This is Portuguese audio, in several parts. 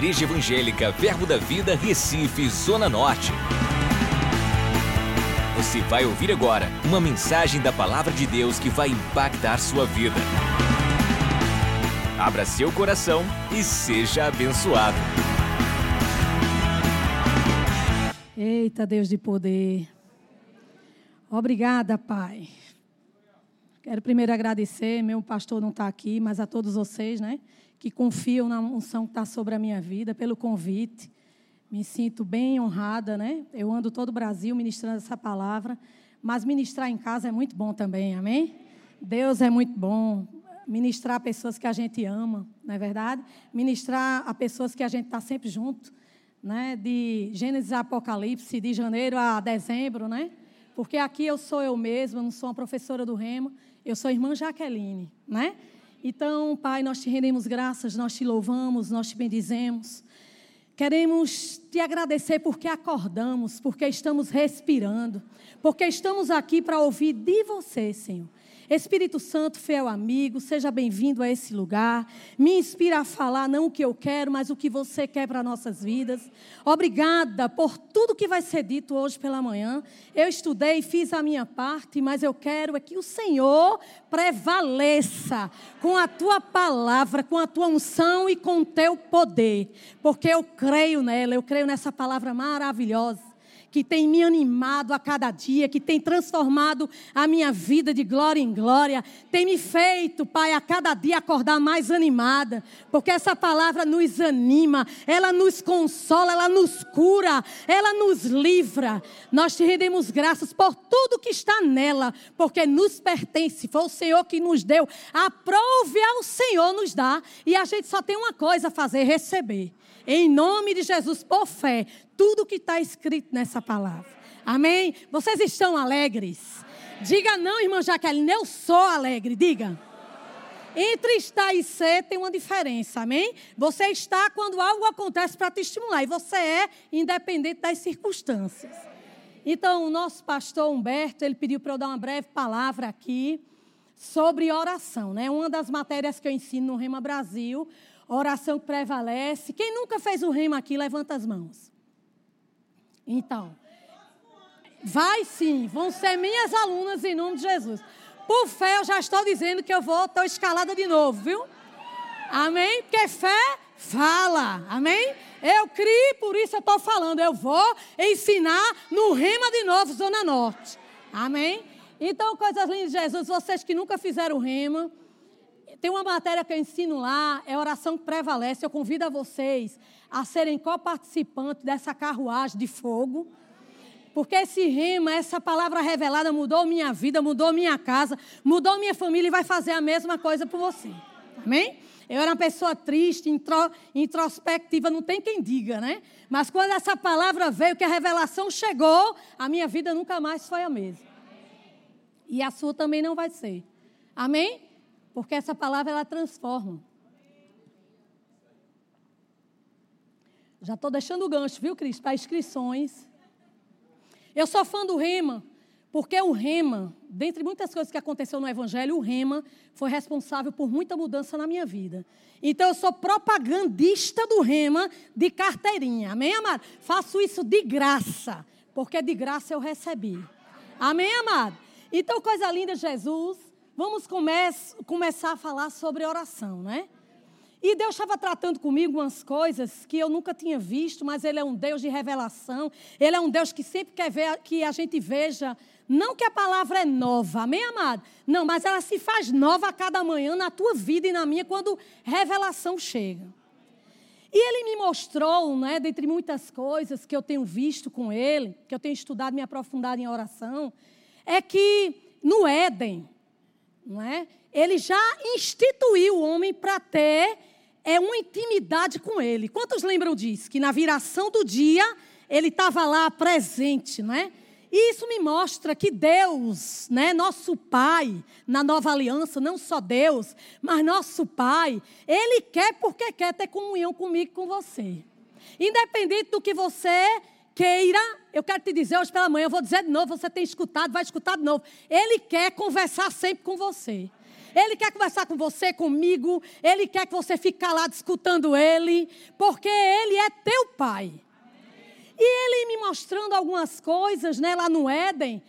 Igreja Evangélica Verbo da Vida, Recife, Zona Norte. Você vai ouvir agora uma mensagem da Palavra de Deus que vai impactar sua vida. Abra seu coração e seja abençoado. Eita, Deus de poder. Obrigada, Pai. Quero primeiro agradecer, meu pastor não está aqui, mas a todos vocês, né, que confiam na unção que está sobre a minha vida, pelo convite. Me sinto bem honrada, né? Eu ando todo o Brasil ministrando essa palavra, mas ministrar em casa é muito bom também, amém? Deus é muito bom. Ministrar a pessoas que a gente ama, não é verdade? Ministrar a pessoas que a gente está sempre junto, né? De Gênesis a Apocalipse, de janeiro a dezembro, né? Porque aqui eu sou eu mesma, não sou uma professora do Remo, eu sou a irmã Jaqueline, né? Então, Pai, nós te rendemos graças, nós te louvamos, nós te bendizemos. Queremos te agradecer porque acordamos, porque estamos respirando, porque estamos aqui para ouvir de você, Senhor. Espírito Santo, fiel amigo, seja bem-vindo a esse lugar. Me inspira a falar não o que eu quero, mas o que você quer para nossas vidas. Obrigada por tudo que vai ser dito hoje pela manhã. Eu estudei, fiz a minha parte, mas eu quero é que o Senhor prevaleça com a tua palavra, com a tua unção e com o teu poder, porque eu creio nela, eu creio nessa palavra maravilhosa que tem me animado a cada dia, que tem transformado a minha vida de glória em glória, tem me feito, Pai, a cada dia acordar mais animada, porque essa palavra nos anima, ela nos consola, ela nos cura, ela nos livra. Nós te rendemos graças por tudo que está nela, porque nos pertence, foi o Senhor que nos deu. Aprove ao Senhor nos dar, e a gente só tem uma coisa a fazer: receber. Em nome de Jesus, por fé, tudo que está escrito nessa palavra. Amém? Vocês estão alegres? Diga não, irmã Jaqueline, eu sou alegre. Diga. Entre estar e ser tem uma diferença, amém? Você está quando algo acontece para te estimular, e você é independente das circunstâncias. Então, o nosso pastor Humberto, ele pediu para eu dar uma breve palavra aqui sobre oração, né? Uma das matérias que eu ensino no Rema Brasil, oração que prevalece. Quem nunca fez o rema aqui, levanta as mãos. Então, vai sim, vão ser minhas alunas em nome de Jesus. Por fé, eu já estou dizendo que eu vou, estou escalada de novo, viu? Amém? Porque fé fala, amém? Eu criei, por isso eu estou falando. Eu vou ensinar no Rema de novo, Zona Norte. Amém? Então, coisas lindas de Jesus, vocês que nunca fizeram Rema, tem uma matéria que eu ensino lá, é oração que prevalece. Eu convido a vocês a serem co-participantes dessa carruagem de fogo. Porque esse rema, essa palavra revelada mudou minha vida, mudou minha casa, mudou minha família e vai fazer a mesma coisa por você. Amém? Eu era uma pessoa triste, intro, introspectiva, não tem quem diga, né? Mas quando essa palavra veio, que a revelação chegou, a minha vida nunca mais foi a mesma. E a sua também não vai ser. Amém? Porque essa palavra ela transforma. Já estou deixando o gancho, viu, Cris? Para inscrições. Eu sou fã do Rema, porque o Rema, dentre muitas coisas que aconteceu no Evangelho, o Rema foi responsável por muita mudança na minha vida. Então eu sou propagandista do Rema de carteirinha. Amém, amado? Faço isso de graça, porque de graça eu recebi. Amém, amado? Então, coisa linda, Jesus vamos come começar a falar sobre oração, né? E Deus estava tratando comigo umas coisas que eu nunca tinha visto, mas Ele é um Deus de revelação. Ele é um Deus que sempre quer ver que a gente veja, não que a palavra é nova, amém, amado? Não, mas ela se faz nova a cada manhã na tua vida e na minha quando revelação chega. E ele me mostrou, né, dentre muitas coisas que eu tenho visto com ele, que eu tenho estudado, me aprofundado em oração, é que no Éden, não é? Ele já instituiu o homem para ter é uma intimidade com ele. Quantos lembram disso? Que na viração do dia ele estava lá presente, não é? E isso me mostra que Deus, né, nosso Pai, na nova aliança, não só Deus, mas nosso Pai, Ele quer porque quer ter comunhão comigo com você. Independente do que você queira, eu quero te dizer hoje pela manhã, eu vou dizer de novo, você tem escutado, vai escutar de novo. Ele quer conversar sempre com você. Ele quer conversar com você, comigo. Ele quer que você fique calado escutando Ele, porque Ele é teu Pai. E Ele me mostrando algumas coisas né, lá no Éden.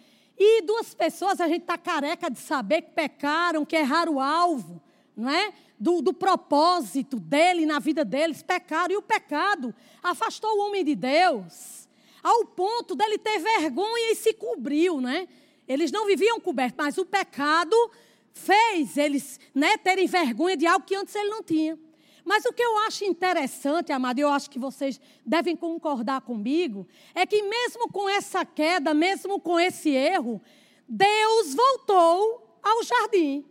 E duas pessoas, a gente está careca de saber que pecaram, que erraram o alvo, não é? Do, do, propósito dele na vida deles, pecaram. E o pecado afastou o homem de Deus, ao ponto dele ter vergonha e se cobriu, né? Eles não viviam cobertos, mas o pecado fez eles né, terem vergonha de algo que antes ele não tinha. Mas o que eu acho interessante, amado, eu acho que vocês devem concordar comigo, é que mesmo com essa queda, mesmo com esse erro, Deus voltou ao jardim.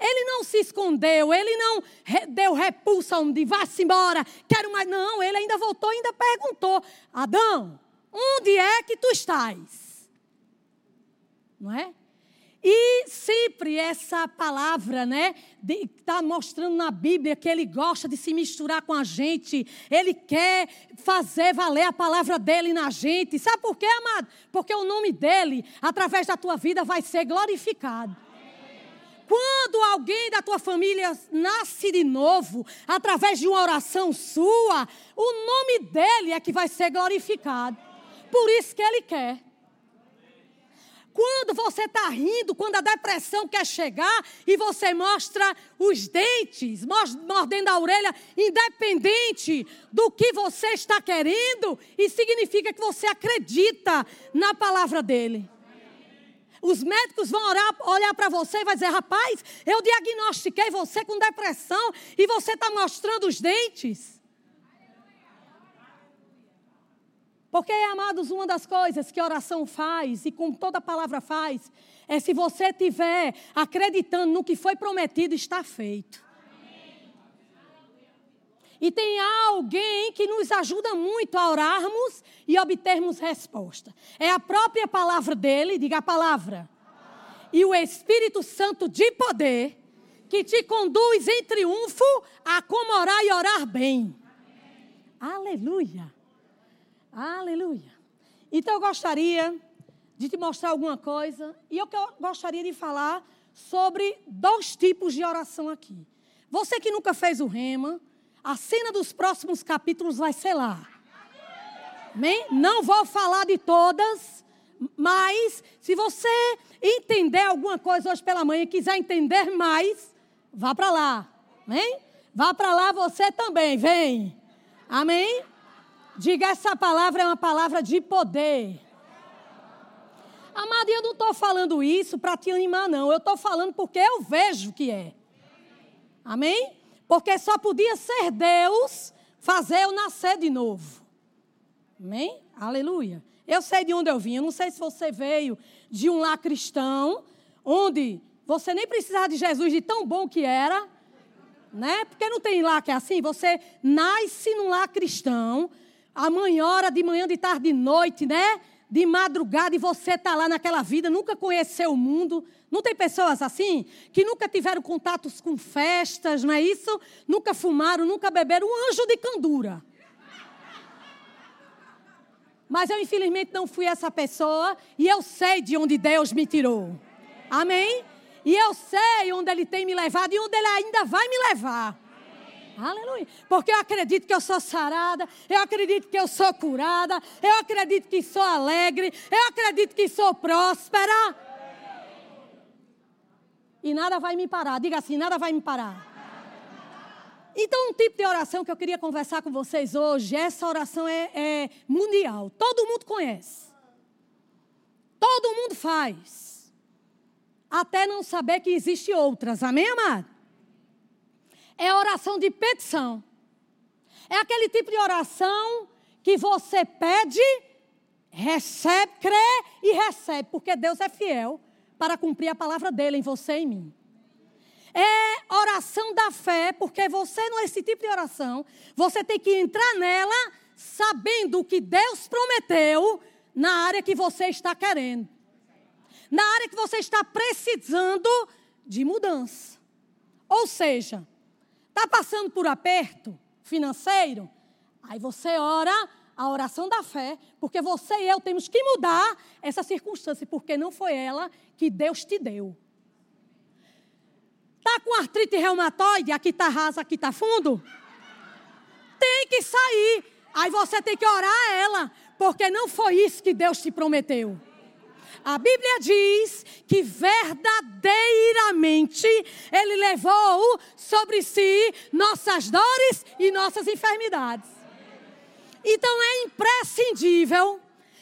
Ele não se escondeu, ele não deu repulsa onde vá-se embora, quero mais. Não, ele ainda voltou ainda perguntou: Adão, onde é que tu estás? Não é? E sempre essa palavra, né, está mostrando na Bíblia que ele gosta de se misturar com a gente, ele quer fazer valer a palavra dele na gente. Sabe por quê, amado? Porque o nome dele, através da tua vida, vai ser glorificado. Quando alguém da tua família nasce de novo, através de uma oração sua, o nome dele é que vai ser glorificado. Por isso que ele quer. Quando você está rindo, quando a depressão quer chegar e você mostra os dentes, mordendo a orelha, independente do que você está querendo, isso significa que você acredita na palavra dele. Os médicos vão orar, olhar para você e vai dizer: rapaz, eu diagnostiquei você com depressão e você está mostrando os dentes. Porque, amados, uma das coisas que oração faz, e como toda palavra faz, é se você estiver acreditando no que foi prometido, está feito. E tem alguém que nos ajuda muito a orarmos e obtermos resposta. É a própria palavra dele, diga a palavra. E o Espírito Santo de poder, que te conduz em triunfo a como orar e orar bem. Aleluia. Aleluia. Então eu gostaria de te mostrar alguma coisa e eu gostaria de falar sobre dois tipos de oração aqui. Você que nunca fez o rema, a cena dos próximos capítulos vai ser lá. Amém? Não vou falar de todas, mas se você entender alguma coisa hoje pela manhã e quiser entender mais, vá para lá. Amém? Vá para lá você também, vem. Amém? Diga essa palavra é uma palavra de poder. Amada, eu não estou falando isso para te animar, não. Eu estou falando porque eu vejo que é. Amém? Porque só podia ser Deus fazer eu nascer de novo. Amém? Aleluia. Eu sei de onde eu vim. Eu não sei se você veio de um lar cristão, onde você nem precisava de Jesus de tão bom que era. Né? Porque não tem lá que é assim. Você nasce num lar cristão amanhã, hora de manhã, de tarde, de noite, né? De madrugada e você está lá naquela vida, nunca conheceu o mundo. Não tem pessoas assim? Que nunca tiveram contatos com festas, não é isso? Nunca fumaram, nunca beberam. Um anjo de candura. Mas eu, infelizmente, não fui essa pessoa e eu sei de onde Deus me tirou. Amém? E eu sei onde Ele tem me levado e onde Ele ainda vai me levar. Aleluia. Porque eu acredito que eu sou sarada, eu acredito que eu sou curada, eu acredito que sou alegre, eu acredito que sou próspera. E nada vai me parar. Diga assim: nada vai me parar. Então, um tipo de oração que eu queria conversar com vocês hoje, essa oração é, é mundial. Todo mundo conhece. Todo mundo faz. Até não saber que existe outras. Amém, amado? É oração de petição. É aquele tipo de oração que você pede, recebe, crê e recebe, porque Deus é fiel para cumprir a palavra dele em você e em mim. É oração da fé, porque você não é esse tipo de oração, você tem que entrar nela sabendo o que Deus prometeu na área que você está querendo. Na área que você está precisando de mudança. Ou seja, Está passando por aperto financeiro? Aí você ora a oração da fé, porque você e eu temos que mudar essa circunstância, porque não foi ela que Deus te deu. Tá com artrite reumatoide, aqui tá raso, aqui tá fundo? Tem que sair. Aí você tem que orar a ela, porque não foi isso que Deus te prometeu. A Bíblia diz que verdadeiramente Ele levou sobre si nossas dores e nossas enfermidades. Então é imprescindível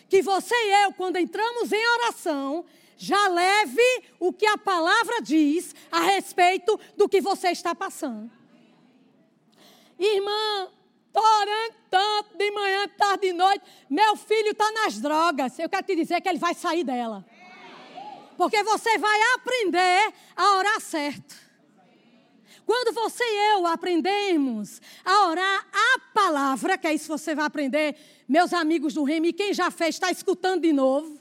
que você e eu, quando entramos em oração, já leve o que a palavra diz a respeito do que você está passando. Irmã, orando tanto, de manhã, tarde e noite. Meu filho está nas drogas. Eu quero te dizer que ele vai sair dela. Porque você vai aprender a orar certo. Quando você e eu aprendemos a orar a palavra, que é isso que você vai aprender, meus amigos do Remy, quem já fez está escutando de novo.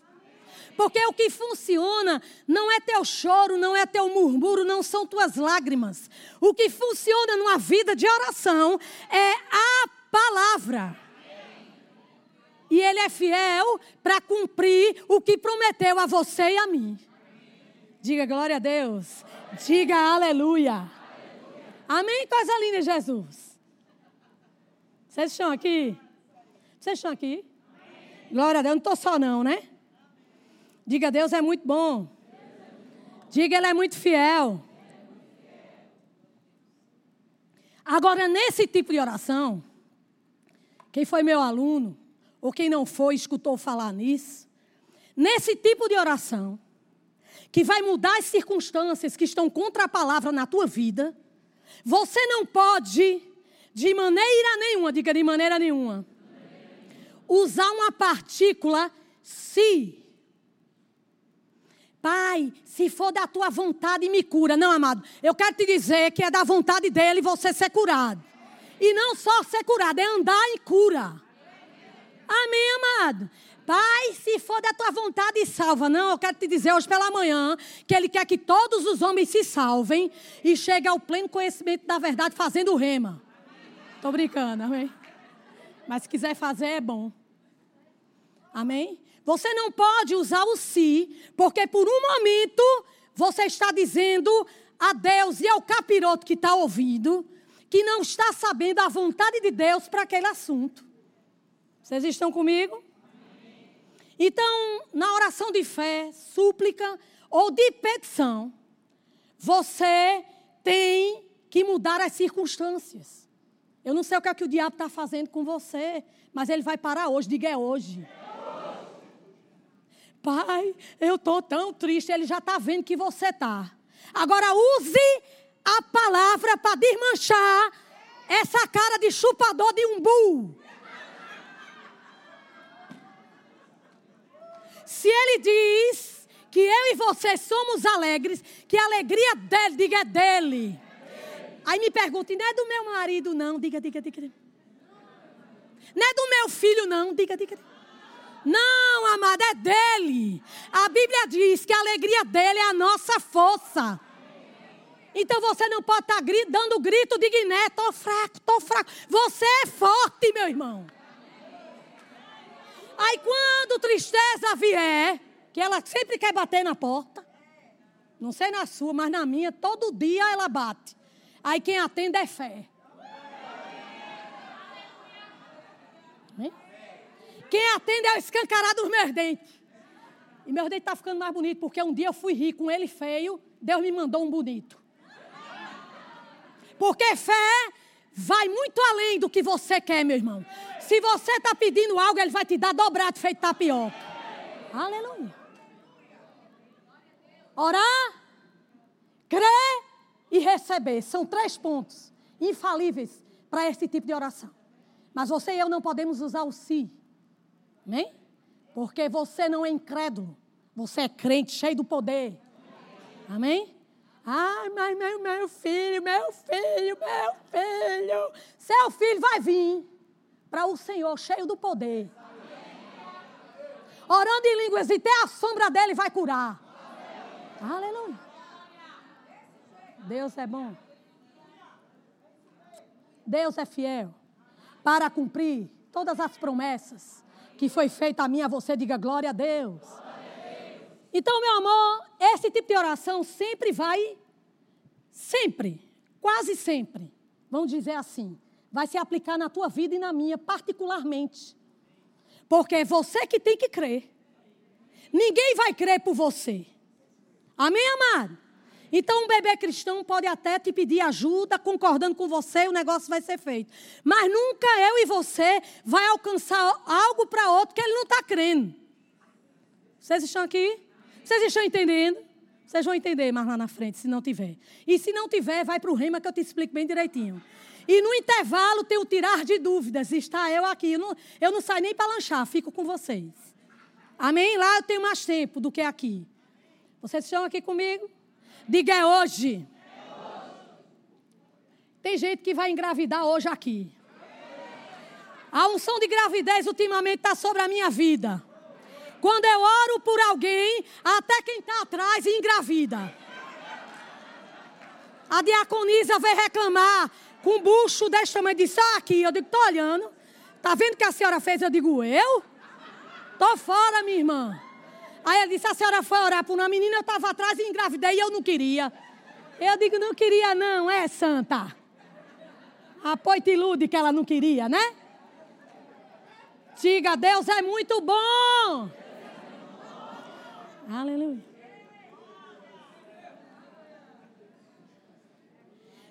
Porque o que funciona não é teu choro, não é teu murmúrio, não são tuas lágrimas. O que funciona numa vida de oração é a palavra. E Ele é fiel para cumprir o que prometeu a você e a mim. Diga glória a Deus. Diga aleluia. Amém? Coisa linda, Jesus. Vocês estão aqui? Vocês estão aqui? Glória a Deus. Não estou só, não, né? Diga, Deus é muito bom. Diga, Ele é muito fiel. Agora, nesse tipo de oração, quem foi meu aluno, ou quem não foi, escutou falar nisso, nesse tipo de oração, que vai mudar as circunstâncias que estão contra a palavra na tua vida, você não pode, de maneira nenhuma, diga de maneira nenhuma, usar uma partícula se. Pai, se for da tua vontade, me cura. Não, amado, eu quero te dizer que é da vontade dele você ser curado. E não só ser curado, é andar em cura. Amém, amado? Pai, se for da tua vontade, salva. Não, eu quero te dizer hoje pela manhã que Ele quer que todos os homens se salvem e cheguem ao pleno conhecimento da verdade fazendo rema. Estou brincando, amém? Mas se quiser fazer, é bom. Amém? Você não pode usar o si, porque por um momento você está dizendo a Deus e ao capiroto que está ouvindo que não está sabendo a vontade de Deus para aquele assunto. Vocês estão comigo? Então, na oração de fé, súplica ou de petição, você tem que mudar as circunstâncias. Eu não sei o que, é que o diabo está fazendo com você, mas ele vai parar hoje. Diga é hoje. Pai, eu estou tão triste. Ele já está vendo que você está. Agora use a palavra para desmanchar essa cara de chupador de umbu. Se ele diz que eu e você somos alegres, que a alegria dele, diga é dele. Aí me pergunta, não é do meu marido, não. Diga, diga, diga. Não é do meu filho, não. Diga, diga. Não, amada, é dele. A Bíblia diz que a alegria dele é a nossa força. Então você não pode estar dando grito de Guiné, estou fraco, estou fraco. Você é forte, meu irmão. Aí quando tristeza vier, que ela sempre quer bater na porta, não sei na sua, mas na minha, todo dia ela bate. Aí quem atende é fé. Quem atende é o escancarado dos meus dentes. E meus dentes tá ficando mais bonitos, porque um dia eu fui rir com ele feio, Deus me mandou um bonito. Porque fé vai muito além do que você quer, meu irmão. Se você está pedindo algo, Ele vai te dar dobrado, feito tapioca. Aleluia. Orar, crer e receber. São três pontos infalíveis para esse tipo de oração. Mas você e eu não podemos usar o si. Amém? Porque você não é incrédulo. Você é crente, cheio do poder. Amém? Ai, mas meu, meu filho, meu filho, meu filho. Seu filho vai vir para o Senhor, cheio do poder. Orando em línguas e até a sombra dele vai curar. Aleluia. Deus é bom. Deus é fiel para cumprir todas as promessas que foi feita a mim a você. Diga glória a Deus. Então, meu amor, esse tipo de oração sempre vai sempre, quase sempre, vamos dizer assim, vai se aplicar na tua vida e na minha, particularmente. Porque é você que tem que crer. Ninguém vai crer por você. Amém, amado? Então, um bebê cristão pode até te pedir ajuda, concordando com você, o negócio vai ser feito. Mas nunca eu e você vai alcançar algo para outro que ele não está crendo. Vocês estão aqui? Vocês estão entendendo? Vocês vão entender mais lá na frente, se não tiver. E se não tiver, vai para o rema que eu te explico bem direitinho. E no intervalo tem o tirar de dúvidas. Está eu aqui. Eu não, eu não saio nem para lanchar, fico com vocês. Amém? Lá eu tenho mais tempo do que aqui. Vocês estão aqui comigo? Diga é hoje. Tem gente que vai engravidar hoje aqui. A unção de gravidez ultimamente está sobre a minha vida. Quando eu oro por alguém, até quem está atrás engravida. A diaconisa veio reclamar com um bucho desse tamanho, disse, ah, aqui. Eu digo, estou olhando. Está vendo o que a senhora fez? Eu digo, eu? Estou fora, minha irmã. Aí ela disse, a senhora foi orar por uma menina, eu estava atrás e engravidei e eu não queria. Eu digo, não queria não, é santa. Apoio te ilude que ela não queria, né? Diga, Deus é muito bom. Aleluia.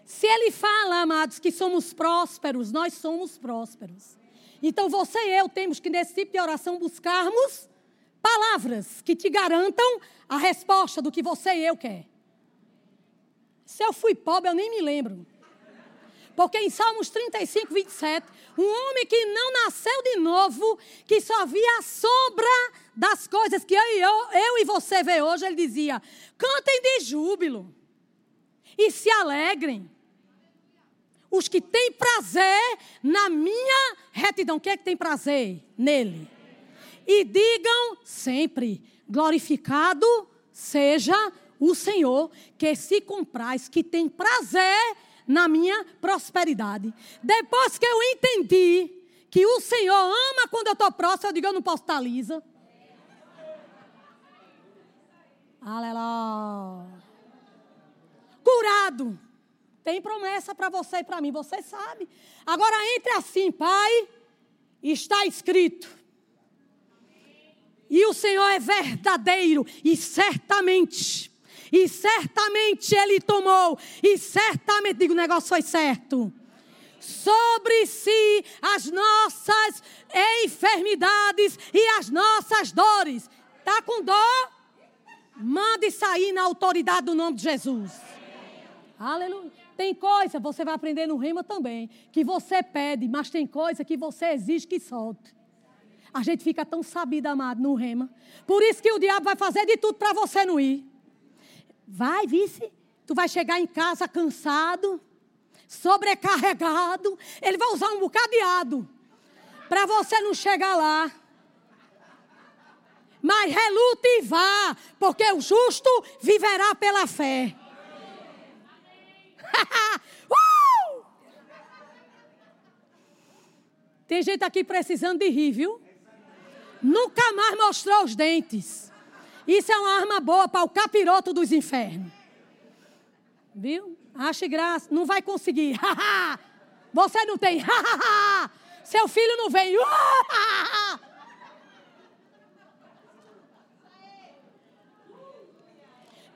Se ele fala, amados, que somos prósperos, nós somos prósperos. Então você e eu temos que, nesse tipo de oração, buscarmos palavras que te garantam a resposta do que você e eu quer. Se eu fui pobre, eu nem me lembro. Porque em Salmos 35, 27, um homem que não nasceu de novo, que só via a sombra das coisas que eu e, eu, eu e você vê hoje, ele dizia: cantem de júbilo e se alegrem. Os que têm prazer na minha retidão. Quem é que tem prazer? Nele. E digam sempre: glorificado seja o Senhor, que se compraz, que tem prazer na minha prosperidade. Depois que eu entendi que o Senhor ama quando eu estou próximo, eu digo: eu não posso estar lisa. Aleluia. Curado. Tem promessa para você e para mim, você sabe. Agora entre assim, Pai, está escrito. E o Senhor é verdadeiro e certamente e certamente ele tomou, e certamente, digo, o negócio foi certo. Sobre si as nossas enfermidades e as nossas dores. Está com dor? Mande sair na autoridade do nome de Jesus. Aleluia. Tem coisa, você vai aprender no rima também, que você pede, mas tem coisa que você exige que solte. A gente fica tão sabido, amado, no rema. Por isso que o diabo vai fazer de tudo para você não ir. Vai, vice. Tu vai chegar em casa cansado, sobrecarregado. Ele vai usar um bocadeado para você não chegar lá. Mas relute e vá, porque o justo viverá pela fé. uh! Tem gente aqui precisando de rir, viu? Nunca mais mostrou os dentes. Isso é uma arma boa para o capiroto dos infernos. Viu? Ache graça. Não vai conseguir. Você não tem. Seu filho não vem.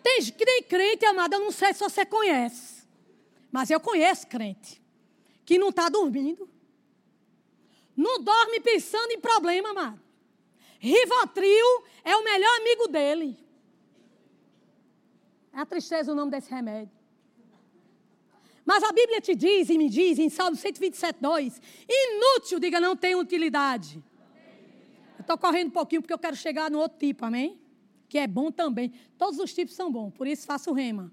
Tem, tem crente, amado, eu não sei se você conhece. Mas eu conheço crente. Que não está dormindo. Não dorme pensando em problema, amado. Rivotril é o melhor amigo dele. É a tristeza o nome desse remédio. Mas a Bíblia te diz e me diz em Salmo 127, 2: inútil, diga, não tem utilidade. Eu estou correndo um pouquinho porque eu quero chegar no outro tipo, amém? Que é bom também. Todos os tipos são bons, por isso faço rema.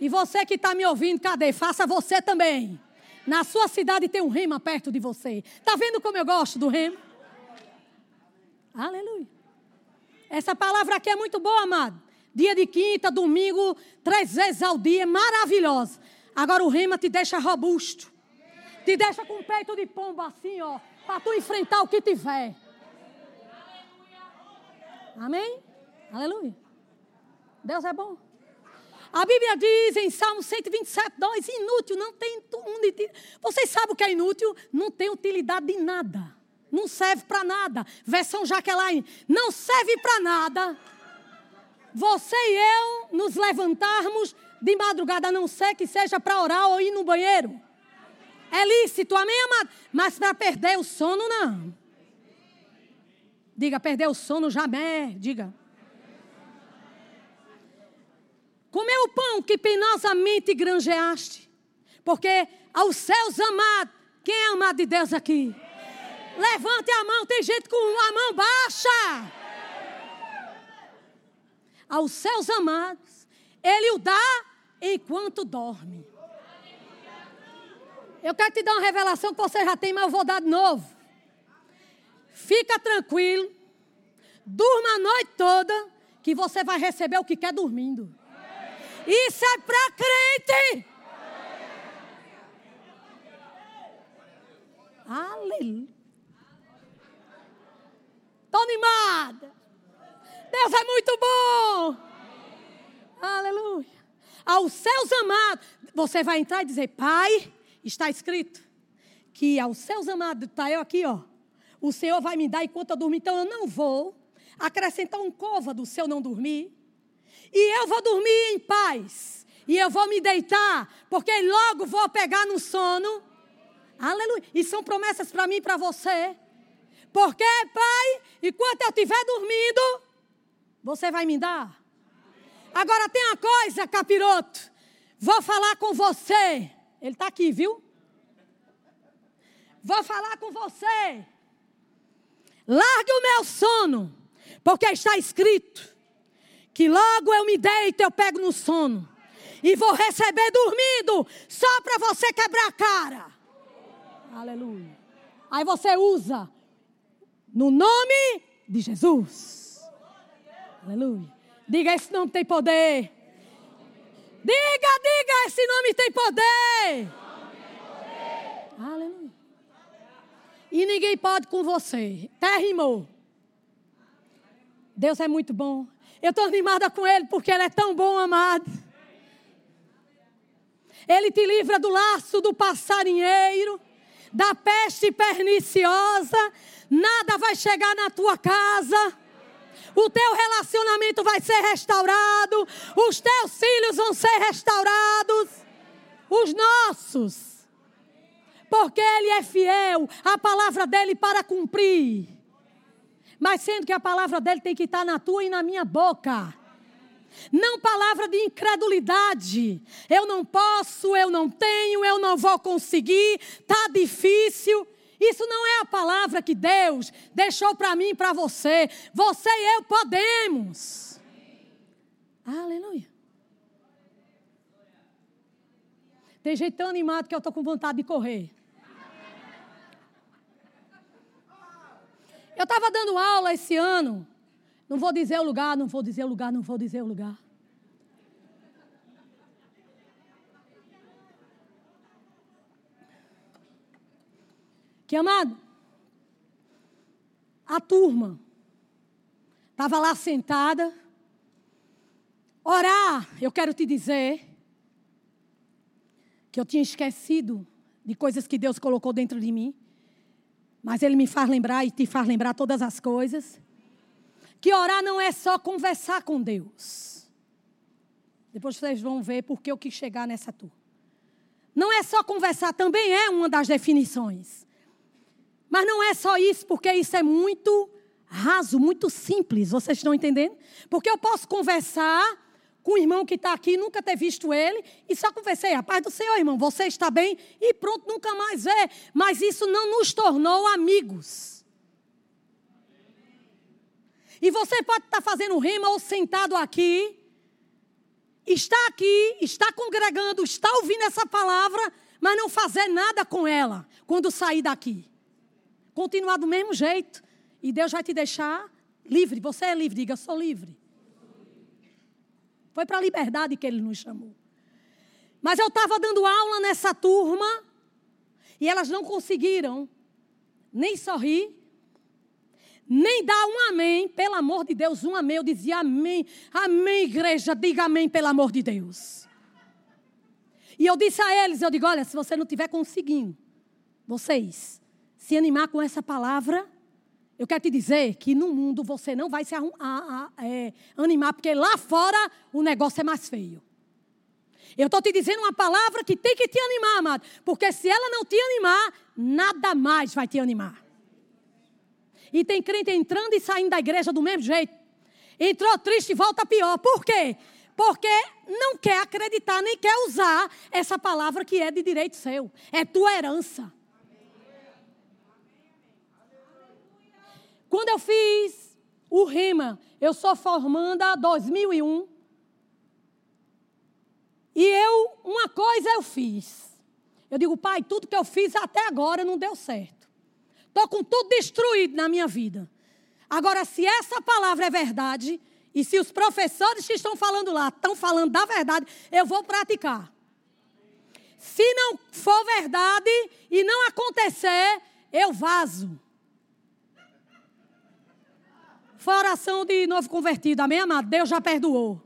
E você que está me ouvindo, cadê? Faça você também. Na sua cidade tem um rema perto de você. Está vendo como eu gosto do rema? Aleluia. Essa palavra aqui é muito boa, amado. Dia de quinta, domingo, três vezes ao dia, maravilhosa. Agora o rema te deixa robusto. Te deixa com o peito de pombo assim, ó, para tu enfrentar o que tiver. Amém? Aleluia. Deus é bom. A Bíblia diz em Salmo 127, 2, inútil, não tem. Vocês sabem o que é inútil? Não tem utilidade de nada. Não serve para nada. Versão Jaqueline, não serve para nada. Você e eu nos levantarmos de madrugada, a não ser que seja para orar ou ir no banheiro. É lícito, amém, amado? Mas para perder o sono, não. Diga, perder o sono jamais. Diga. Comer o pão que penosamente granjeaste. Porque aos céus amados, quem é amado de Deus aqui? Levante a mão, tem gente com a mão baixa. Aos céus amados, Ele o dá enquanto dorme. Eu quero te dar uma revelação que você já tem, mas eu vou dar de novo. Fica tranquilo, durma a noite toda, que você vai receber o que quer dormindo. Isso é para crente. Aleluia. Estou animada. Deus é muito bom. Aleluia. Aos seus amados, você vai entrar e dizer: Pai, está escrito que aos seus amados, está eu aqui, ó. O Senhor vai me dar enquanto eu dormir, então eu não vou acrescentar um côvado se eu não dormir. E eu vou dormir em paz. E eu vou me deitar, porque logo vou pegar no sono. Aleluia. E são promessas para mim e para você. Porque, Pai, enquanto eu estiver dormindo, você vai me dar. Agora tem uma coisa, capiroto. Vou falar com você. Ele está aqui, viu? Vou falar com você. Largue o meu sono, porque está escrito que logo eu me deito, eu pego no sono e vou receber dormindo, só para você quebrar a cara. Aleluia. Aí você usa no nome de Jesus. Aleluia. Diga, esse nome tem poder. Diga, diga, esse nome tem poder. Aleluia. E ninguém pode com você. Até. Deus é muito bom. Eu estou animada com Ele porque Ele é tão bom, amado. Ele te livra do laço do passarinheiro, da peste perniciosa. Nada vai chegar na tua casa. O teu relacionamento vai ser restaurado. Os teus filhos vão ser restaurados. Os nossos porque Ele é fiel à palavra dele para cumprir. Mas sendo que a palavra dele tem que estar na tua e na minha boca. Não palavra de incredulidade. Eu não posso, eu não tenho, eu não vou conseguir, está difícil. Isso não é a palavra que Deus deixou para mim e para você. Você e eu podemos. Aleluia. Tem gente tão animado que eu estou com vontade de correr. Eu estava dando aula esse ano. Não vou dizer o lugar, não vou dizer o lugar, não vou dizer o lugar. Que amado, a turma estava lá sentada. Orar, eu quero te dizer que eu tinha esquecido de coisas que Deus colocou dentro de mim. Mas Ele me faz lembrar e te faz lembrar todas as coisas. Que orar não é só conversar com Deus. Depois vocês vão ver porque eu quis chegar nessa turma. Não é só conversar, também é uma das definições. Mas não é só isso, porque isso é muito raso, muito simples. Vocês estão entendendo? Porque eu posso conversar com o irmão que está aqui, nunca ter visto ele, e só conversei, a paz do Senhor, irmão, você está bem, e pronto, nunca mais vê. Mas isso não nos tornou amigos. E você pode estar tá fazendo rima ou sentado aqui, está aqui, está congregando, está ouvindo essa palavra, mas não fazer nada com ela quando sair daqui. Continuar do mesmo jeito. E Deus vai te deixar livre. Você é livre, diga, sou livre. Foi para a liberdade que ele nos chamou. Mas eu estava dando aula nessa turma e elas não conseguiram nem sorrir, nem dá um amém, pelo amor de Deus, um amém. Eu dizia amém, amém, igreja, diga amém, pelo amor de Deus. E eu disse a eles, eu digo, olha, se você não estiver conseguindo, vocês, se animar com essa palavra, eu quero te dizer que no mundo você não vai se a, a, é, animar, porque lá fora o negócio é mais feio. Eu estou te dizendo uma palavra que tem que te animar, amado. Porque se ela não te animar, nada mais vai te animar. E tem crente entrando e saindo da igreja do mesmo jeito. Entrou triste e volta pior. Por quê? Porque não quer acreditar nem quer usar essa palavra que é de direito seu. É tua herança. Quando eu fiz o RIMA, eu sou formanda 2001. E eu, uma coisa eu fiz. Eu digo, pai, tudo que eu fiz até agora não deu certo. Estou com tudo destruído na minha vida. Agora, se essa palavra é verdade, e se os professores que estão falando lá estão falando da verdade, eu vou praticar. Se não for verdade e não acontecer, eu vazo. Foi a oração de novo convertido, amém, amado? Deus já perdoou.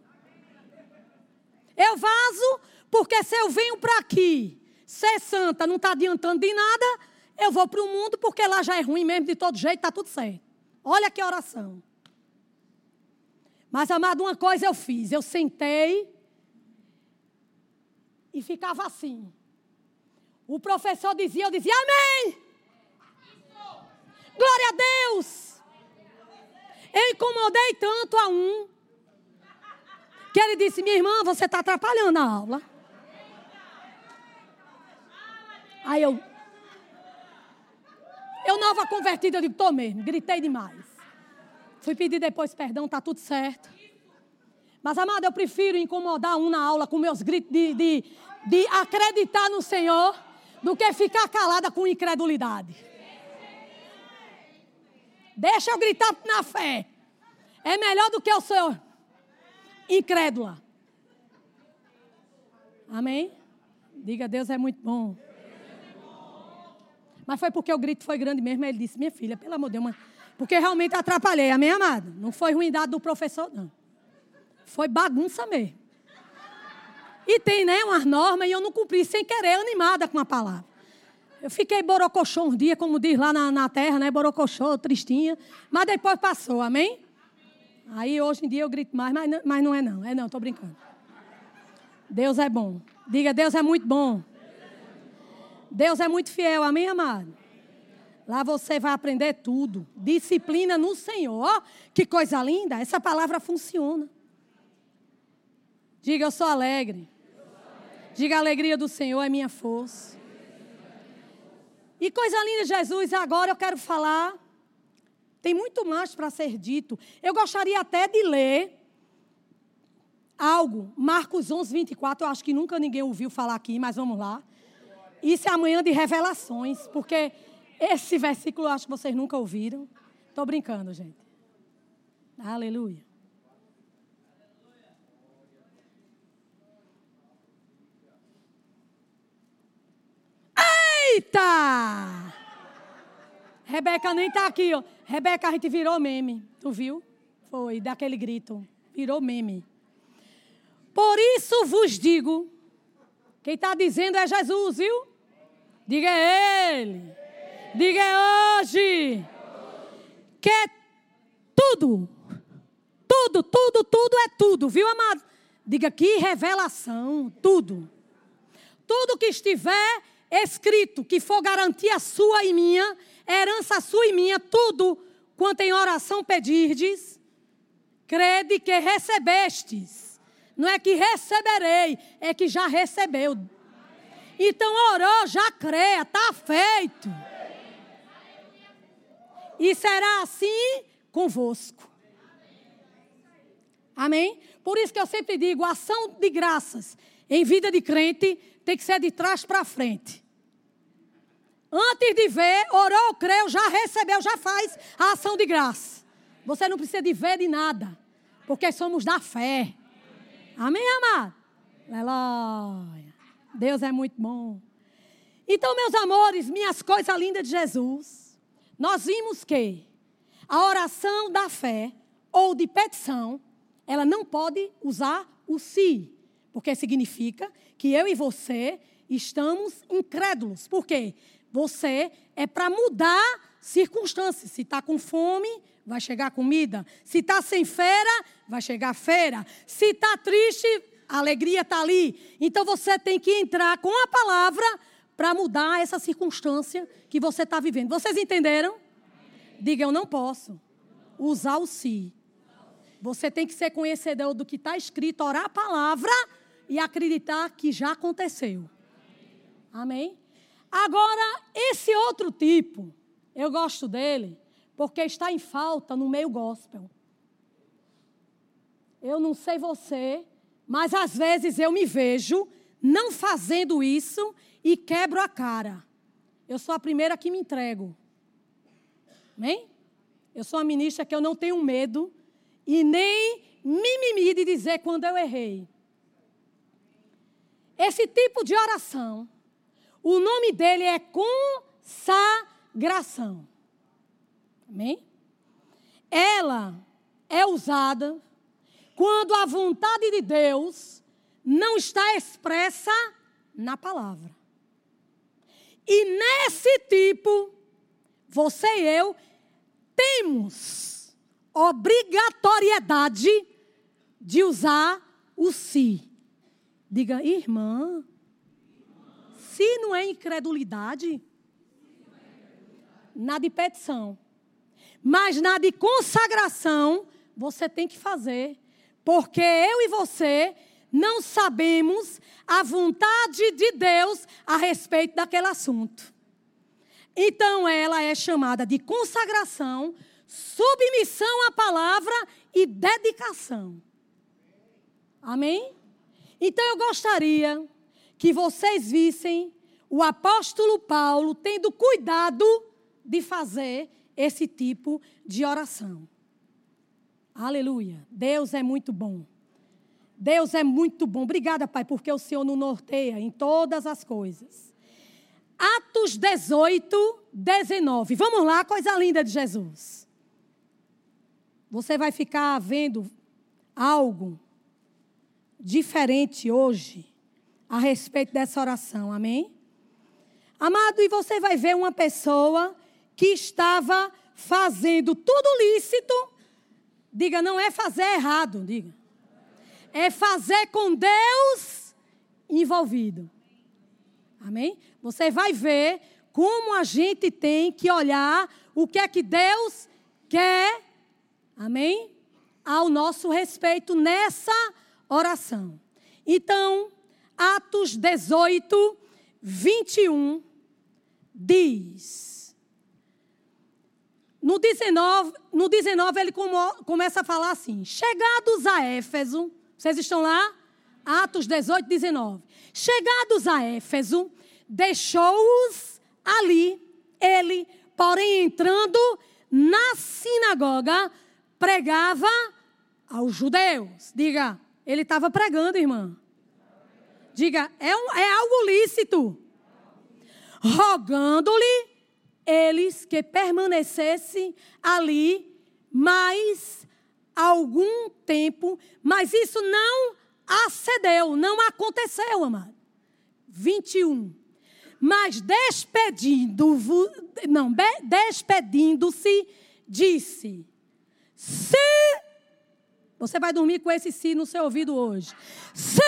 Eu vazo, porque se eu venho para aqui, ser santa não está adiantando de nada, eu vou para o mundo, porque lá já é ruim mesmo, de todo jeito, está tudo certo. Olha que oração. Mas, amado, uma coisa eu fiz. Eu sentei e ficava assim. O professor dizia, eu dizia, Amém! Glória a Deus! Eu incomodei tanto a um que ele disse: Minha irmã, você está atrapalhando a aula. Aí eu. Eu nova convertida, eu digo: Tô mesmo, gritei demais. Fui pedir depois perdão, tá tudo certo. Mas, amado, eu prefiro incomodar um na aula com meus gritos de, de, de acreditar no Senhor do que ficar calada com incredulidade. Deixa eu gritar na fé. É melhor do que o Senhor incrédula. Amém? Diga, Deus é muito bom. Mas foi porque o grito foi grande mesmo. Ele disse, minha filha, pelo amor de Deus, porque realmente atrapalhei. Amém, amado? Não foi ruindade do professor, não. Foi bagunça mesmo. E tem, né, umas normas e eu não cumpri sem querer, animada com a palavra. Eu fiquei borocochô um dia, como diz lá na, na terra, né? Borocochô, tristinha. Mas depois passou, amém? Aí hoje em dia eu grito mais, mas não, mas não é não. É não, estou brincando. Deus é bom. Diga, Deus é muito bom. Deus é muito fiel, amém, amado? Lá você vai aprender tudo. Disciplina no Senhor. que coisa linda. Essa palavra funciona. Diga, eu sou alegre. Diga, a alegria do Senhor é minha força. E coisa linda, Jesus, agora eu quero falar tem muito mais para ser dito. Eu gostaria até de ler algo, Marcos 11, 24. Eu acho que nunca ninguém ouviu falar aqui, mas vamos lá. Isso é amanhã de revelações, porque esse versículo eu acho que vocês nunca ouviram. Estou brincando, gente. Aleluia. Eita! Rebeca nem está aqui, ó. Rebeca, a gente virou meme. Tu viu? Foi, daquele grito. Virou meme. Por isso vos digo. Quem está dizendo é Jesus, viu? Diga é Ele. Diga é hoje. Que é tudo. Tudo, tudo, tudo é tudo, viu, amado? Diga que revelação. Tudo. Tudo que estiver escrito, que for garantia sua e minha, herança sua e minha, tudo quanto em oração pedirdes, crede que recebestes. Não é que receberei, é que já recebeu. Então orou, já creia, está feito. E será assim convosco. Amém? Por isso que eu sempre digo, ação de graças em vida de crente tem que ser de trás para frente. Antes de ver, orou, creu, já recebeu, já faz a ação de graça. Você não precisa de ver de nada, porque somos da fé. Amém, amado? Aleluia. Deus é muito bom. Então, meus amores, minhas coisas lindas de Jesus, nós vimos que A oração da fé ou de petição, ela não pode usar o se, porque significa que eu e você estamos incrédulos. Por quê? Você é para mudar circunstâncias. Se está com fome, vai chegar comida. Se está sem feira, vai chegar feira. Se está triste, a alegria está ali. Então você tem que entrar com a palavra para mudar essa circunstância que você está vivendo. Vocês entenderam? Diga, eu não posso usar o si. Você tem que ser conhecedor do que está escrito, orar a palavra e acreditar que já aconteceu. Amém? Agora, esse outro tipo, eu gosto dele porque está em falta no meio gospel. Eu não sei você, mas às vezes eu me vejo não fazendo isso e quebro a cara. Eu sou a primeira que me entrego. Amém? Eu sou a ministra que eu não tenho medo e nem mimimi de dizer quando eu errei. Esse tipo de oração, o nome dele é consagração. Amém? Ela é usada quando a vontade de Deus não está expressa na palavra. E nesse tipo, você e eu temos obrigatoriedade de usar o si. Diga, irmã, se não é incredulidade, na de petição. Mas na de consagração, você tem que fazer. Porque eu e você não sabemos a vontade de Deus a respeito daquele assunto. Então, ela é chamada de consagração, submissão à palavra e dedicação. Amém? Então, eu gostaria que vocês vissem o apóstolo Paulo tendo cuidado de fazer esse tipo de oração. Aleluia. Deus é muito bom. Deus é muito bom. Obrigada, Pai, porque o Senhor nos norteia em todas as coisas. Atos 18, 19. Vamos lá, coisa linda de Jesus. Você vai ficar vendo algo diferente hoje a respeito dessa oração, amém? Amado, e você vai ver uma pessoa que estava fazendo tudo lícito. Diga, não é fazer errado, diga. É fazer com Deus envolvido. Amém? Você vai ver como a gente tem que olhar o que é que Deus quer, amém? Ao nosso respeito nessa oração. Então, Atos 18, 21 diz: no 19, no 19 ele começa a falar assim: Chegados a Éfeso, vocês estão lá? Atos 18, 19. Chegados a Éfeso, deixou-os ali, ele, porém, entrando na sinagoga, pregava aos judeus. Diga, ele estava pregando, irmã. Diga, é, um, é algo lícito. Rogando-lhe eles que permanecessem ali mais algum tempo, mas isso não acedeu, não aconteceu, amado. 21. Mas despedindo, não, despedindo-se, disse: Se você vai dormir com esse si no seu ouvido hoje. Se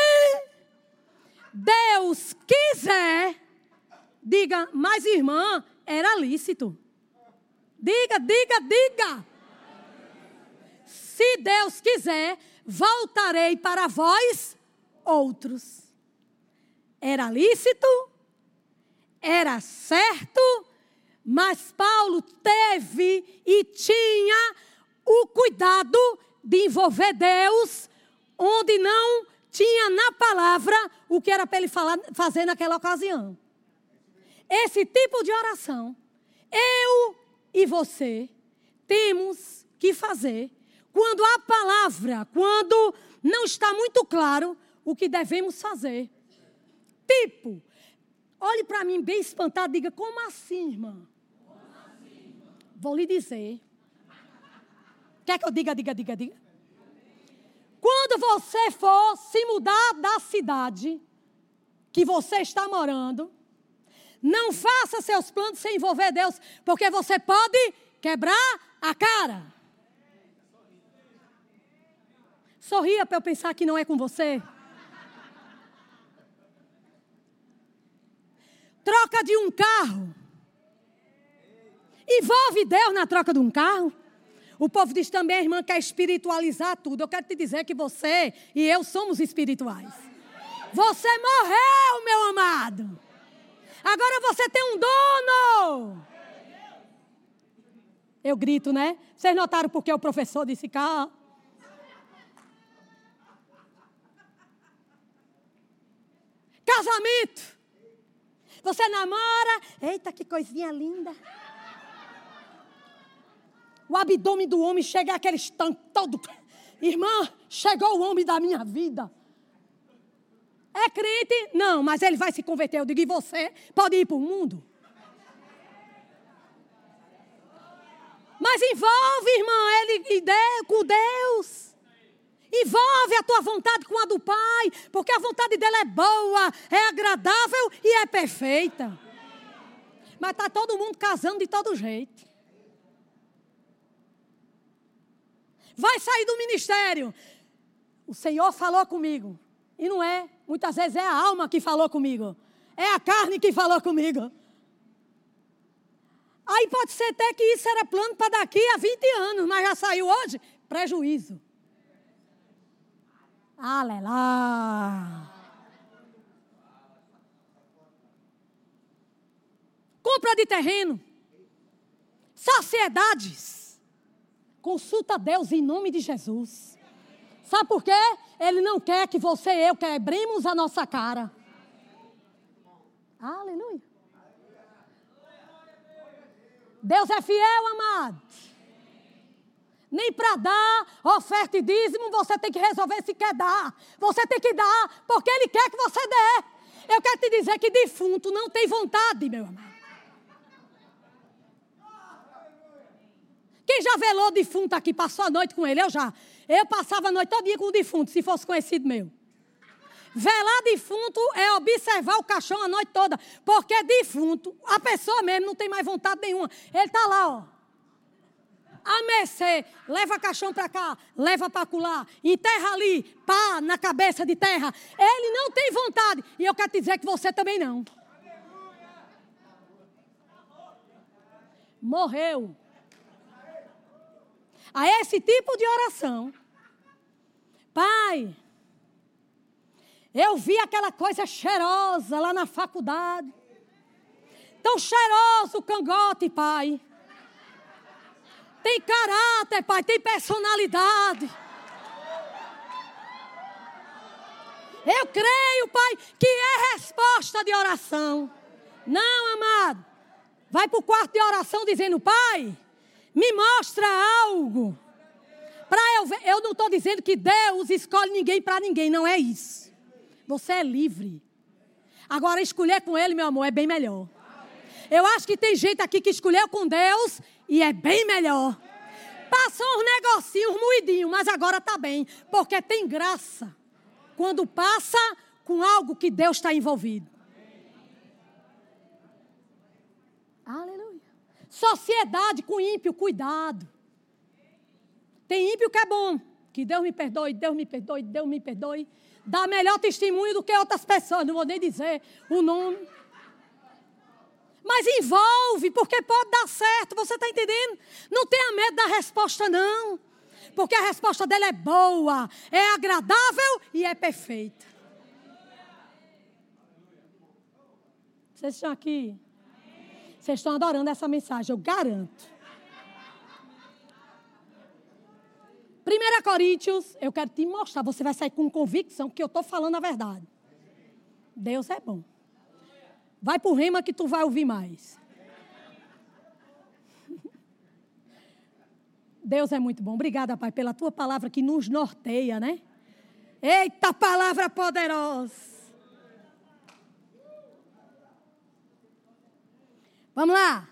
Deus quiser, diga, mas irmã, era lícito. Diga, diga, diga. Se Deus quiser, voltarei para vós outros. Era lícito, era certo, mas Paulo teve e tinha o cuidado de envolver Deus onde não tinha na palavra o que era para ele falar, fazer naquela ocasião. Esse tipo de oração, eu e você temos que fazer quando a palavra, quando não está muito claro o que devemos fazer. Tipo, olhe para mim bem espantado, diga: como assim, irmã? Como assim, irmã? Vou lhe dizer. Quer que eu diga, diga, diga, diga? Quando você for se mudar da cidade que você está morando, não faça seus planos sem envolver Deus, porque você pode quebrar a cara. Sorria para eu pensar que não é com você. Troca de um carro. Envolve Deus na troca de um carro. O povo diz também, a irmã, quer espiritualizar tudo. Eu quero te dizer que você e eu somos espirituais. Você morreu, meu amado. Agora você tem um dono. Eu grito, né? Vocês notaram porque o professor disse cá? Casamento. Você namora. Eita, que coisinha linda. O abdômen do homem chega àquele estanque todo. Irmã, chegou o homem da minha vida. É crente? Não, mas ele vai se converter. Eu digo, e você pode ir para o mundo? Mas envolve, irmã, ele com Deus. Envolve a tua vontade com a do Pai, porque a vontade dele é boa, é agradável e é perfeita. Mas está todo mundo casando de todo jeito. Vai sair do ministério. O Senhor falou comigo. E não é. Muitas vezes é a alma que falou comigo. É a carne que falou comigo. Aí pode ser até que isso era plano para daqui a 20 anos, mas já saiu hoje. Prejuízo. Aleluia. Compra de terreno. Sociedades. Consulta Deus em nome de Jesus. Sabe por quê? Ele não quer que você e eu quebremos a nossa cara. Aleluia. Deus é fiel, amado. Nem para dar oferta e dízimo você tem que resolver se quer dar. Você tem que dar porque Ele quer que você dê. Eu quero te dizer que defunto não tem vontade, meu amado. Quem já velou defunto aqui, passou a noite com ele? Eu já. Eu passava a noite todo dia com o defunto, se fosse conhecido meu. Velar defunto é observar o caixão a noite toda. Porque defunto, a pessoa mesmo não tem mais vontade nenhuma. Ele está lá, ó. A mercê, leva caixão para cá, leva para colar, enterra ali, pá, na cabeça de terra. Ele não tem vontade. E eu quero te dizer que você também não. Morreu. A esse tipo de oração. Pai, eu vi aquela coisa cheirosa lá na faculdade. Tão cheiroso o cangote, pai. Tem caráter, pai, tem personalidade. Eu creio, pai, que é resposta de oração. Não, amado. Vai para o quarto de oração dizendo, pai, me mostra algo. Para eu ver, eu não estou dizendo que Deus escolhe ninguém para ninguém, não é isso. Você é livre. Agora, escolher com Ele, meu amor, é bem melhor. Eu acho que tem gente aqui que escolheu com Deus e é bem melhor. Passou uns negocinhos moidinhos, mas agora está bem, porque tem graça. Quando passa com algo que Deus está envolvido. Aleluia. Sociedade com ímpio, cuidado. Tem ímpio que é bom. Que Deus me perdoe, Deus me perdoe, Deus me perdoe dá melhor testemunho do que outras pessoas, não vou nem dizer o nome. Mas envolve, porque pode dar certo, você está entendendo? Não tenha medo da resposta, não. Porque a resposta dela é boa, é agradável e é perfeita. Vocês estão aqui? Vocês estão adorando essa mensagem, eu garanto. 1 Coríntios, eu quero te mostrar, você vai sair com convicção que eu estou falando a verdade. Deus é bom. Vai para o rema que tu vai ouvir mais. Deus é muito bom. Obrigada, Pai, pela tua palavra que nos norteia, né? Eita palavra poderosa. Vamos lá.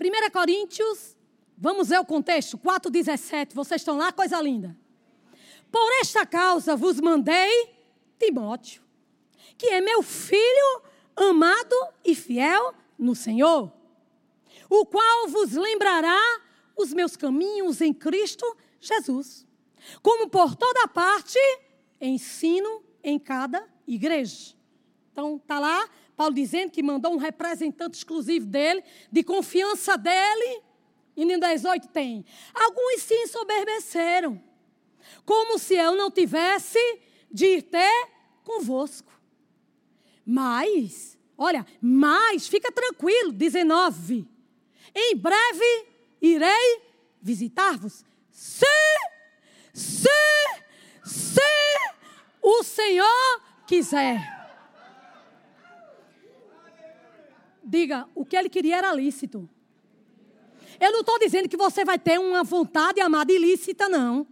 1 Coríntios, vamos ver o contexto, 4,17. Vocês estão lá? Coisa linda. Por esta causa vos mandei Timóteo, que é meu filho amado e fiel no Senhor, o qual vos lembrará os meus caminhos em Cristo Jesus, como por toda parte ensino em cada igreja. Então, está lá Paulo dizendo que mandou um representante exclusivo dele, de confiança dele. E no 18 tem. Alguns se ensoberbeceram, como se eu não tivesse de ir ter convosco. Mas, olha, mas, fica tranquilo, 19. Em breve irei visitar-vos. Se, se, se o Senhor quiser. Diga, o que ele queria era lícito. Eu não estou dizendo que você vai ter uma vontade amada ilícita, não.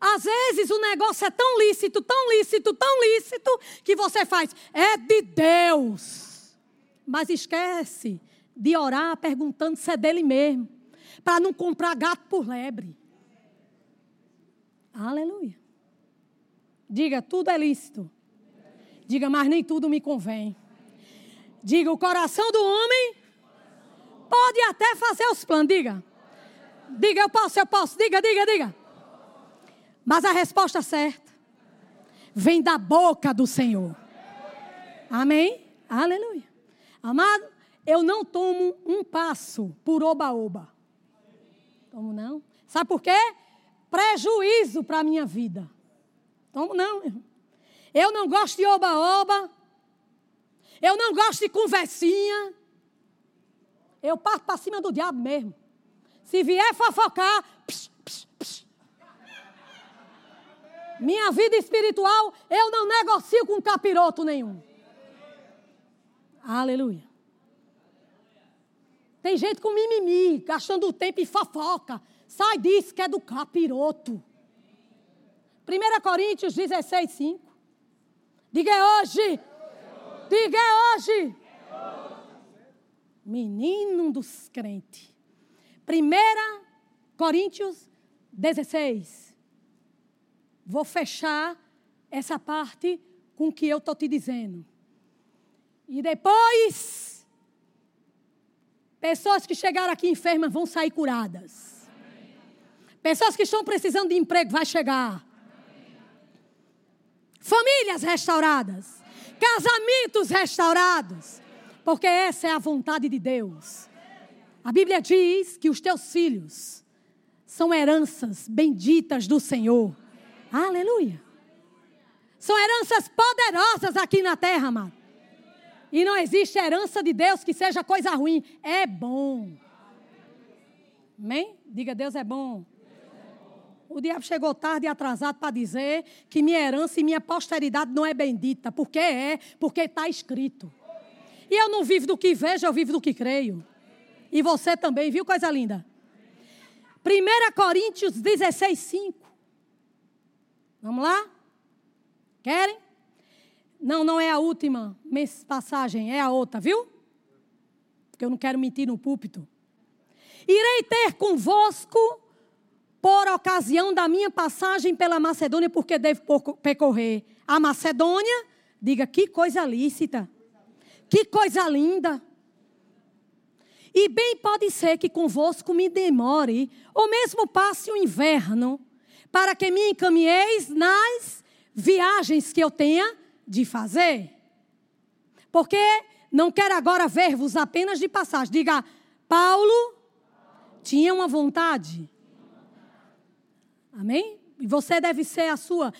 Às vezes o negócio é tão lícito, tão lícito, tão lícito, que você faz, é de Deus. Mas esquece de orar perguntando se é dele mesmo, para não comprar gato por lebre. Aleluia. Diga, tudo é lícito. Diga, mas nem tudo me convém. Diga, o coração do homem pode até fazer os planos. Diga. Diga, eu posso, eu posso. Diga, diga, diga. Mas a resposta certa vem da boca do Senhor. Amém? Aleluia. Amado, eu não tomo um passo por oba-oba. Tomo não. Sabe por quê? Prejuízo para a minha vida. Tomo não. Eu não gosto de oba-oba. Eu não gosto de conversinha. Eu parto para cima do diabo mesmo. Se vier fofocar, psh, psh, psh. minha vida espiritual, eu não negocio com capiroto nenhum. Aleluia. Tem gente com mimimi, gastando o tempo e fofoca. Sai disso que é do capiroto. 1 Coríntios 16, 5. Diga hoje. Diga é hoje. Menino dos crentes. 1 Coríntios 16. Vou fechar essa parte com o que eu estou te dizendo. E depois, pessoas que chegaram aqui enfermas vão sair curadas. Pessoas que estão precisando de emprego vai chegar. Famílias restauradas casamentos restaurados, porque essa é a vontade de Deus. A Bíblia diz que os teus filhos são heranças benditas do Senhor. Aleluia. São heranças poderosas aqui na terra, amado. E não existe herança de Deus que seja coisa ruim. É bom. Amém? Diga, Deus é bom. O diabo chegou tarde e atrasado para dizer que minha herança e minha posteridade não é bendita. Porque é, porque está escrito. E eu não vivo do que vejo, eu vivo do que creio. E você também, viu coisa linda? 1 Coríntios 16, 5. Vamos lá? Querem? Não, não é a última passagem, é a outra, viu? Porque eu não quero mentir no púlpito. Irei ter convosco por ocasião da minha passagem pela Macedônia, porque devo percorrer a Macedônia, diga que coisa lícita, que coisa linda. E bem pode ser que convosco me demore, ou mesmo passe o inverno, para que me encaminheis nas viagens que eu tenha de fazer. Porque não quero agora ver-vos apenas de passagem. Diga, Paulo tinha uma vontade Amém? E você deve ser a sua.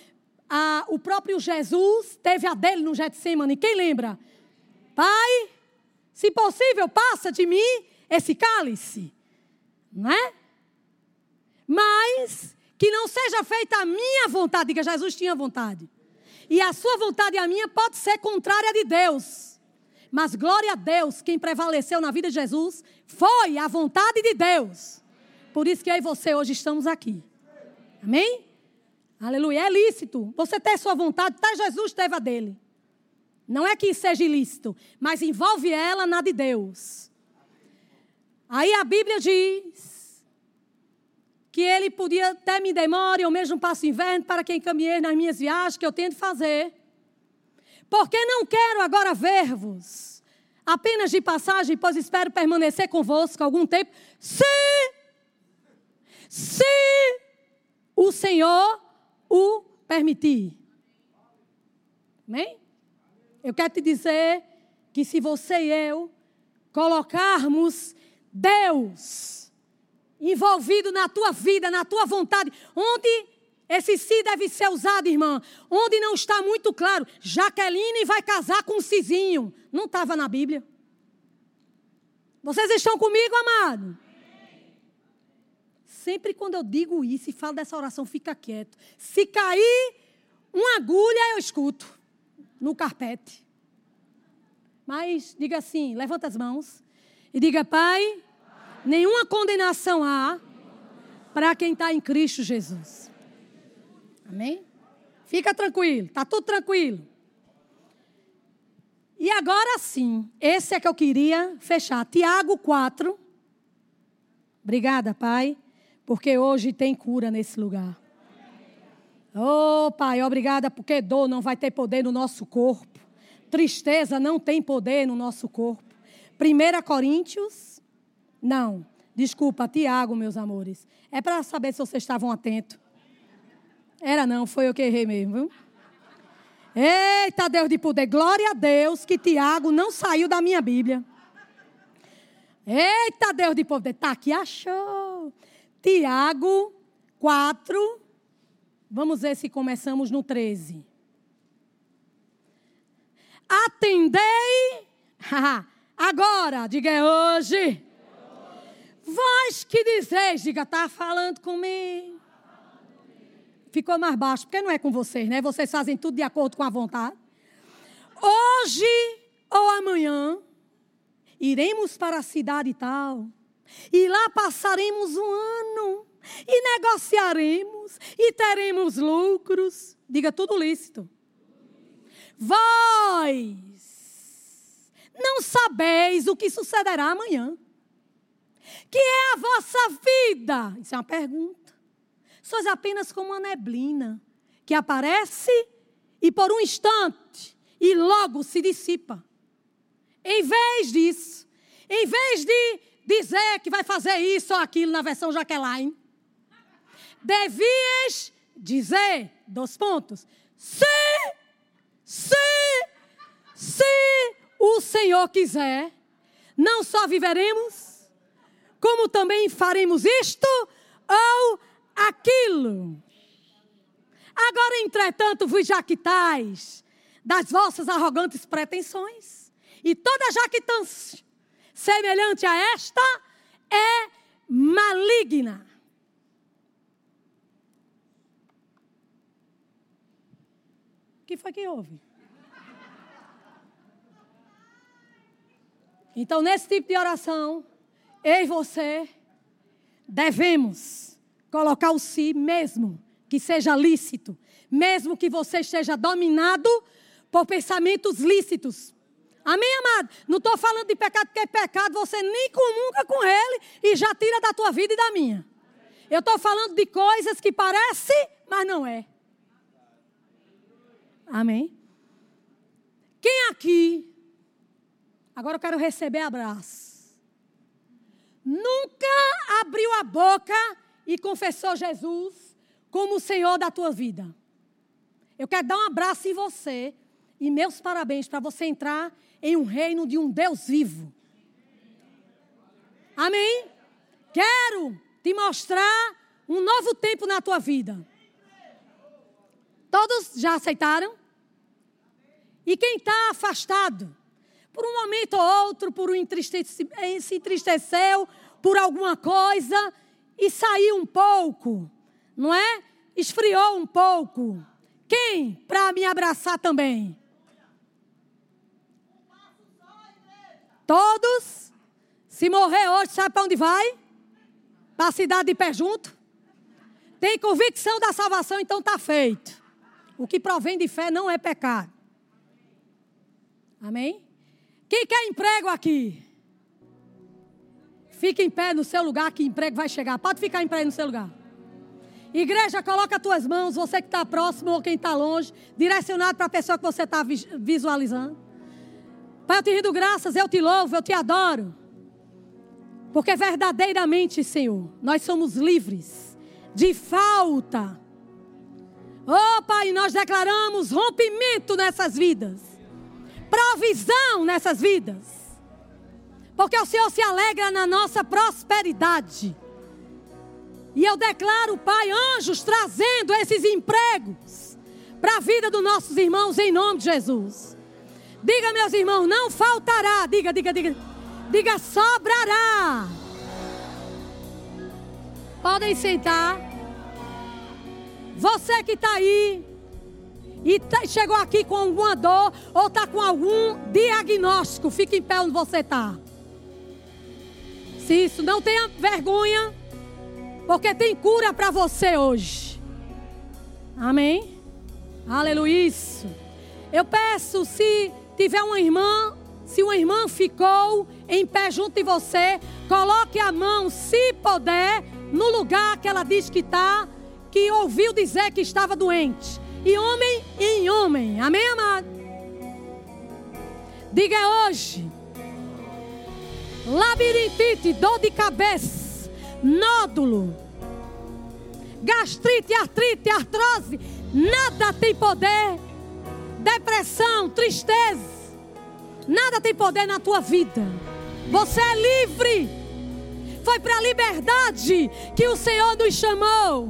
A, o próprio Jesus teve a dele no Getsemane. Quem lembra? Pai, se possível, passa de mim esse cálice. Não é? Mas que não seja feita a minha vontade. Diga, Jesus tinha vontade. E a sua vontade e a minha pode ser contrária de Deus. Mas glória a Deus, quem prevaleceu na vida de Jesus foi a vontade de Deus. Por isso que eu e você hoje estamos aqui. Amém? Aleluia. É lícito. Você ter sua vontade, até Jesus teve a dele. Não é que seja ilícito, mas envolve ela na de Deus. Aí a Bíblia diz que ele podia até me demore, ou mesmo passo inverno, para quem caminhei nas minhas viagens, que eu tenho de fazer. Porque não quero agora ver-vos apenas de passagem, pois espero permanecer convosco algum tempo, se, se o Senhor o permitir. Amém? Eu quero te dizer que se você e eu colocarmos Deus envolvido na tua vida, na tua vontade, onde esse si deve ser usado, irmã, onde não está muito claro, Jaqueline vai casar com um Cizinho, não estava na Bíblia. Vocês estão comigo, amado? Sempre quando eu digo isso e falo dessa oração, fica quieto. Se cair uma agulha, eu escuto no carpete. Mas diga assim, levanta as mãos e diga, Pai, nenhuma condenação há para quem está em Cristo Jesus. Amém? Fica tranquilo, está tudo tranquilo. E agora sim, esse é que eu queria fechar. Tiago 4. Obrigada, Pai, porque hoje tem cura nesse lugar. Oh, Pai, obrigada, porque dor não vai ter poder no nosso corpo. Tristeza não tem poder no nosso corpo. 1 Coríntios, não. Desculpa, Tiago, meus amores. É para saber se vocês estavam atentos. Era não, foi eu que errei mesmo, viu? Eita Deus de poder, glória a Deus que Tiago não saiu da minha Bíblia. Eita Deus de poder, tá aqui, achou. Tiago 4, vamos ver se começamos no 13. Atendei, agora, diga é hoje. Vós que dizeis, diga, está falando comigo. Ficou mais baixo, porque não é com vocês, né? Vocês fazem tudo de acordo com a vontade. Hoje ou amanhã, iremos para a cidade tal, e lá passaremos um ano, e negociaremos, e teremos lucros. Diga tudo lícito. Vós não sabeis o que sucederá amanhã. Que é a vossa vida? Isso é uma pergunta. Sois apenas como uma neblina que aparece e por um instante e logo se dissipa. Em vez disso, em vez de dizer que vai fazer isso ou aquilo na versão Jaqueline, devias dizer, dois pontos, se se, se o Senhor quiser, não só viveremos, como também faremos isto ou aquilo. Agora, entretanto, vos jactais das vossas arrogantes pretensões, e toda jactância semelhante a esta é maligna. que foi que houve? Então, nesse tipo de oração, eu e você devemos colocar o si mesmo que seja lícito, mesmo que você esteja dominado por pensamentos lícitos. Amém, amado? Não estou falando de pecado, porque pecado você nem comunga com ele e já tira da tua vida e da minha. Eu estou falando de coisas que parecem, mas não é. Amém? Quem aqui, agora eu quero receber abraço, nunca abriu a boca e confessou Jesus como o Senhor da tua vida? Eu quero dar um abraço em você e meus parabéns para você entrar em um reino de um Deus vivo. Amém? Quero te mostrar um novo tempo na tua vida. Todos já aceitaram? E quem está afastado, por um momento ou outro, por um entristece, eh, se entristeceu por alguma coisa e saiu um pouco, não é? Esfriou um pouco. Quem para me abraçar também? Todos? Se morrer hoje, sabe para onde vai? Para a cidade de pé junto? Tem convicção da salvação, então está feito. O que provém de fé não é pecado. Amém? Quem quer emprego aqui? Fique em pé no seu lugar que emprego vai chegar. Pode ficar em pé no seu lugar. Igreja, coloca as tuas mãos, você que está próximo ou quem está longe, direcionado para a pessoa que você está visualizando. Pai, eu te rindo graças, eu te louvo, eu te adoro. Porque verdadeiramente, Senhor, nós somos livres de falta. Oh, Pai, nós declaramos rompimento nessas vidas, provisão nessas vidas. Porque o Senhor se alegra na nossa prosperidade. E eu declaro, Pai, anjos trazendo esses empregos para a vida dos nossos irmãos em nome de Jesus. Diga, meus irmãos, não faltará. Diga, diga, diga. Diga, sobrará. Podem sentar. Você que está aí e tá, chegou aqui com alguma dor ou está com algum diagnóstico, fique em pé onde você está. Se isso, não tenha vergonha. Porque tem cura para você hoje. Amém? Aleluia. Eu peço, se tiver uma irmã, se uma irmã ficou em pé junto de você, coloque a mão, se puder, no lugar que ela diz que está, que ouviu dizer que estava doente. E homem em homem. Amém, amado? Diga hoje. Labirintite, dor de cabeça nódulo, gastrite, artrite, artrose, nada tem poder. Depressão, tristeza, nada tem poder na tua vida. Você é livre. Foi para a liberdade que o Senhor nos chamou.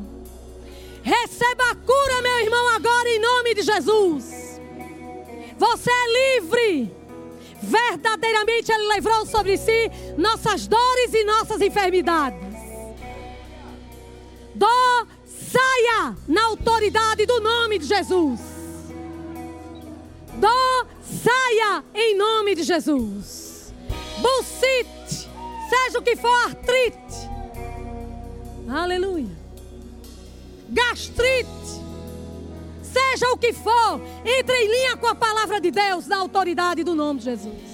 Receba a cura, meu irmão, agora em nome de Jesus. Você é livre. Verdadeiramente Ele levou sobre si nossas dores e nossas enfermidades. Dó, saia na autoridade do nome de Jesus. Dó, saia em nome de Jesus. Bucite, seja o que for artrite. Aleluia. Gastrite, seja o que for, entre em linha com a palavra de Deus na autoridade do nome de Jesus.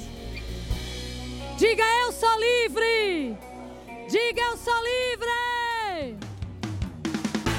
Diga eu sou livre. Diga eu sou livre.